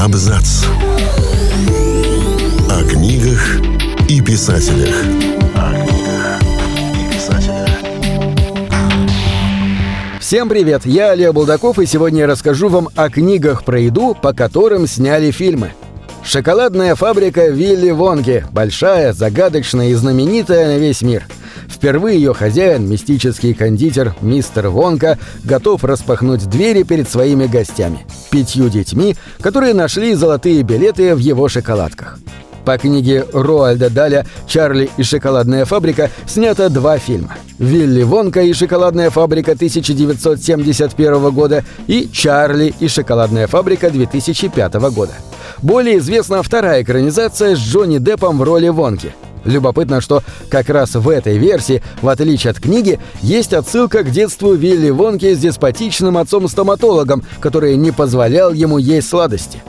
Абзац. О книгах и писателях. О книгах и писателях. Всем привет, я Олег Булдаков, и сегодня я расскажу вам о книгах про еду, по которым сняли фильмы. Шоколадная фабрика Вилли Вонки, большая, загадочная и знаменитая на весь мир. Впервые ее хозяин, мистический кондитер мистер Вонка, готов распахнуть двери перед своими гостями, пятью детьми, которые нашли золотые билеты в его шоколадках. По книге Роальда Даля «Чарли и шоколадная фабрика» снято два фильма. «Вилли Вонка и шоколадная фабрика» 1971 года и «Чарли и шоколадная фабрика» 2005 года. Более известна вторая экранизация с Джонни Деппом в роли Вонки. Любопытно, что как раз в этой версии, в отличие от книги, есть отсылка к детству Вилли Вонки с деспотичным отцом-стоматологом, который не позволял ему есть сладости.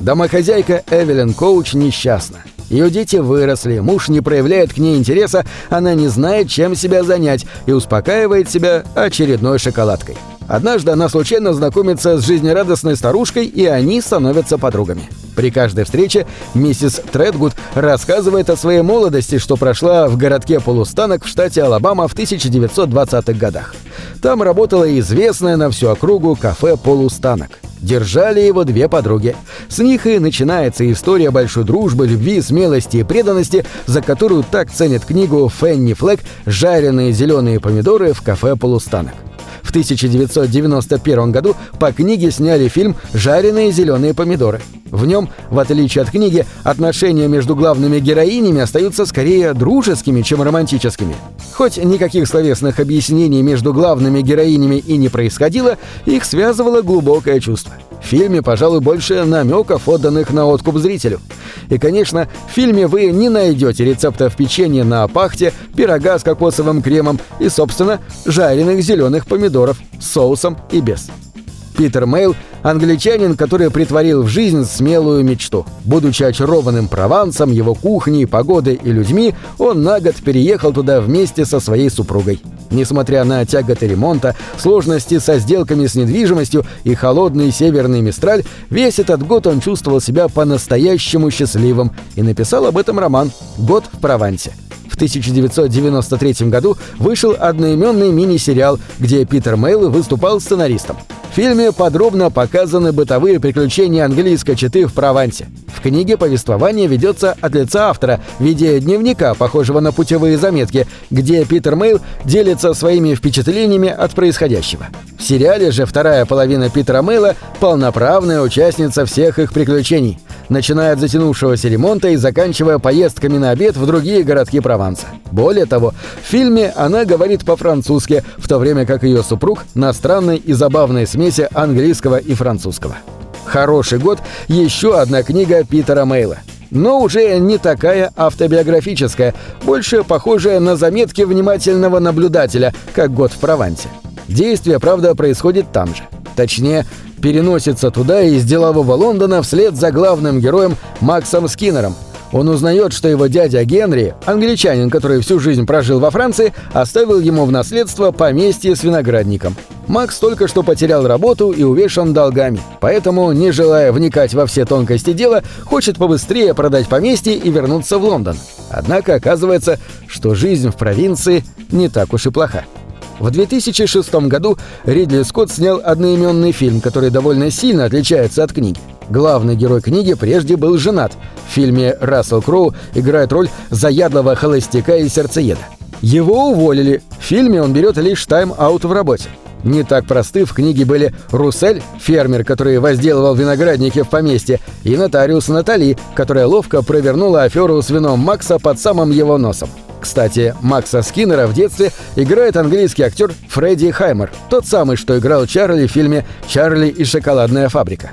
Домохозяйка Эвелин Коуч несчастна. Ее дети выросли, муж не проявляет к ней интереса, она не знает, чем себя занять и успокаивает себя очередной шоколадкой. Однажды она случайно знакомится с жизнерадостной старушкой, и они становятся подругами. При каждой встрече миссис Тредгуд рассказывает о своей молодости, что прошла в городке Полустанок в штате Алабама в 1920-х годах. Там работала известная на всю округу кафе «Полустанок». Держали его две подруги. С них и начинается история большой дружбы, любви, смелости и преданности, за которую так ценит книгу Фенни Флэк «Жареные зеленые помидоры в кафе «Полустанок». В 1991 году по книге сняли фильм «Жареные зеленые помидоры». В нем, в отличие от книги, отношения между главными героинями остаются скорее дружескими, чем романтическими. Хоть никаких словесных объяснений между главными героинями и не происходило, их связывало глубокое чувство. В фильме, пожалуй, больше намеков, отданных на откуп зрителю. И, конечно, в фильме вы не найдете рецептов печенья на пахте, пирога с кокосовым кремом и, собственно, жареных зеленых помидоров с соусом и без. Питер Мейл – англичанин, который притворил в жизнь смелую мечту. Будучи очарованным Провансом, его кухней, погодой и людьми, он на год переехал туда вместе со своей супругой. Несмотря на тяготы ремонта, сложности со сделками с недвижимостью и холодный северный мистраль, весь этот год он чувствовал себя по-настоящему счастливым и написал об этом роман «Год в Провансе». В 1993 году вышел одноименный мини-сериал, где Питер Мейл выступал сценаристом. В фильме подробно показаны бытовые приключения английской четы в Провансе. В книге повествование ведется от лица автора в виде дневника, похожего на путевые заметки, где Питер Мейл делится своими впечатлениями от происходящего. В сериале же вторая половина Питера Мейла – полноправная участница всех их приключений, начиная от затянувшегося ремонта и заканчивая поездками на обед в другие городки Прованса. Более того, в фильме она говорит по-французски, в то время как ее супруг – на странной и забавной смеси английского и французского. «Хороший год» — еще одна книга Питера Мейла. Но уже не такая автобиографическая, больше похожая на заметки внимательного наблюдателя, как «Год в Провансе». Действие, правда, происходит там же. Точнее, переносится туда из делового Лондона вслед за главным героем Максом Скиннером – он узнает, что его дядя Генри, англичанин, который всю жизнь прожил во Франции, оставил ему в наследство поместье с виноградником. Макс только что потерял работу и увешан долгами, поэтому, не желая вникать во все тонкости дела, хочет побыстрее продать поместье и вернуться в Лондон. Однако оказывается, что жизнь в провинции не так уж и плоха. В 2006 году Ридли Скотт снял одноименный фильм, который довольно сильно отличается от книги. Главный герой книги прежде был женат. В фильме Рассел Кроу играет роль заядлого холостяка и сердцееда. Его уволили. В фильме он берет лишь тайм-аут в работе. Не так просты в книге были Руссель, фермер, который возделывал виноградники в поместье, и нотариус Натали, которая ловко провернула аферу с вином Макса под самым его носом. Кстати, Макса Скиннера в детстве играет английский актер Фредди Хаймер, тот самый, что играл Чарли в фильме «Чарли и шоколадная фабрика».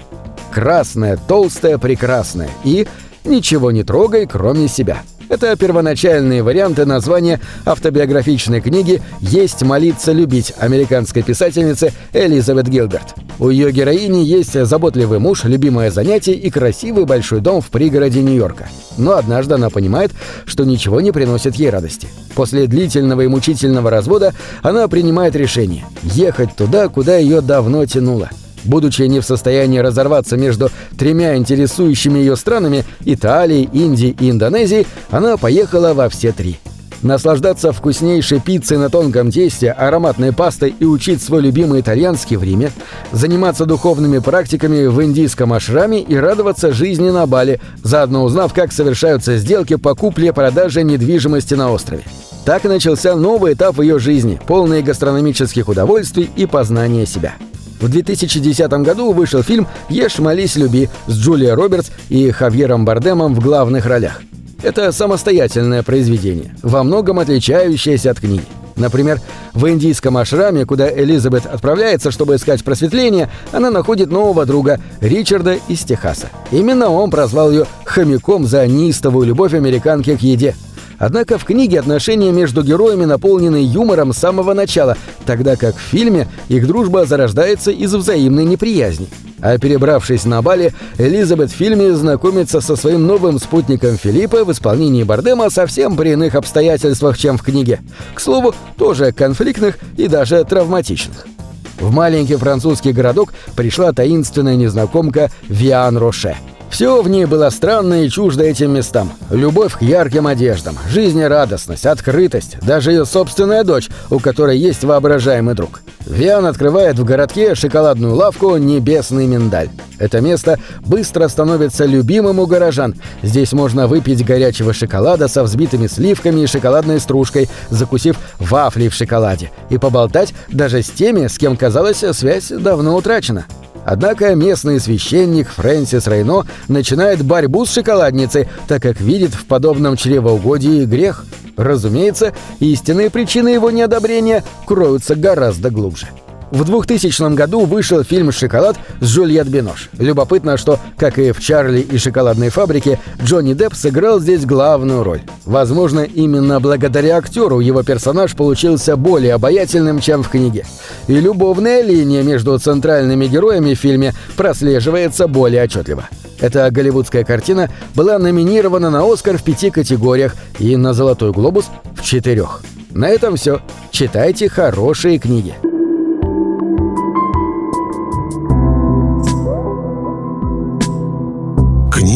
Красная, толстая, прекрасная и «Ничего не трогай, кроме себя». Это первоначальные варианты названия автобиографичной книги «Есть, молиться, любить» американской писательницы Элизабет Гилберт. У ее героини есть заботливый муж, любимое занятие и красивый большой дом в пригороде Нью-Йорка. Но однажды она понимает, что ничего не приносит ей радости. После длительного и мучительного развода она принимает решение – ехать туда, куда ее давно тянуло – Будучи не в состоянии разорваться между тремя интересующими ее странами – Италией, Индией и Индонезией, она поехала во все три – наслаждаться вкуснейшей пиццей на тонком тесте, ароматной пастой и учить свой любимый итальянский в Риме, заниматься духовными практиками в индийском ашраме и радоваться жизни на Бали, заодно узнав, как совершаются сделки по купле-продаже недвижимости на острове. Так начался новый этап ее жизни, полный гастрономических удовольствий и познания себя. В 2010 году вышел фильм «Ешь, молись, люби» с Джулией Робертс и Хавьером Бардемом в главных ролях. Это самостоятельное произведение, во многом отличающееся от книги. Например, в индийском ашраме, куда Элизабет отправляется, чтобы искать просветление, она находит нового друга, Ричарда из Техаса. Именно он прозвал ее «хомяком» за неистовую любовь американки к еде. Однако в книге отношения между героями наполнены юмором с самого начала, тогда как в фильме их дружба зарождается из взаимной неприязни. А перебравшись на Бали, Элизабет в фильме знакомится со своим новым спутником Филиппа в исполнении Бардема совсем при иных обстоятельствах, чем в книге. К слову, тоже конфликтных и даже травматичных. В маленький французский городок пришла таинственная незнакомка Виан Роше – все в ней было странно и чуждо этим местам. Любовь к ярким одеждам, жизнерадостность, открытость, даже ее собственная дочь, у которой есть воображаемый друг. Виан открывает в городке шоколадную лавку «Небесный миндаль». Это место быстро становится любимым у горожан. Здесь можно выпить горячего шоколада со взбитыми сливками и шоколадной стружкой, закусив вафли в шоколаде, и поболтать даже с теми, с кем, казалось, связь давно утрачена. Однако местный священник Фрэнсис Рейно начинает борьбу с шоколадницей, так как видит в подобном чревоугодии грех. Разумеется, истинные причины его неодобрения кроются гораздо глубже. В 2000 году вышел фильм «Шоколад» с Жюльет Бинош. Любопытно, что, как и в «Чарли и шоколадной фабрике», Джонни Депп сыграл здесь главную роль. Возможно, именно благодаря актеру его персонаж получился более обаятельным, чем в книге. И любовная линия между центральными героями в фильме прослеживается более отчетливо. Эта голливудская картина была номинирована на «Оскар» в пяти категориях и на «Золотой глобус» в четырех. На этом все. Читайте хорошие книги.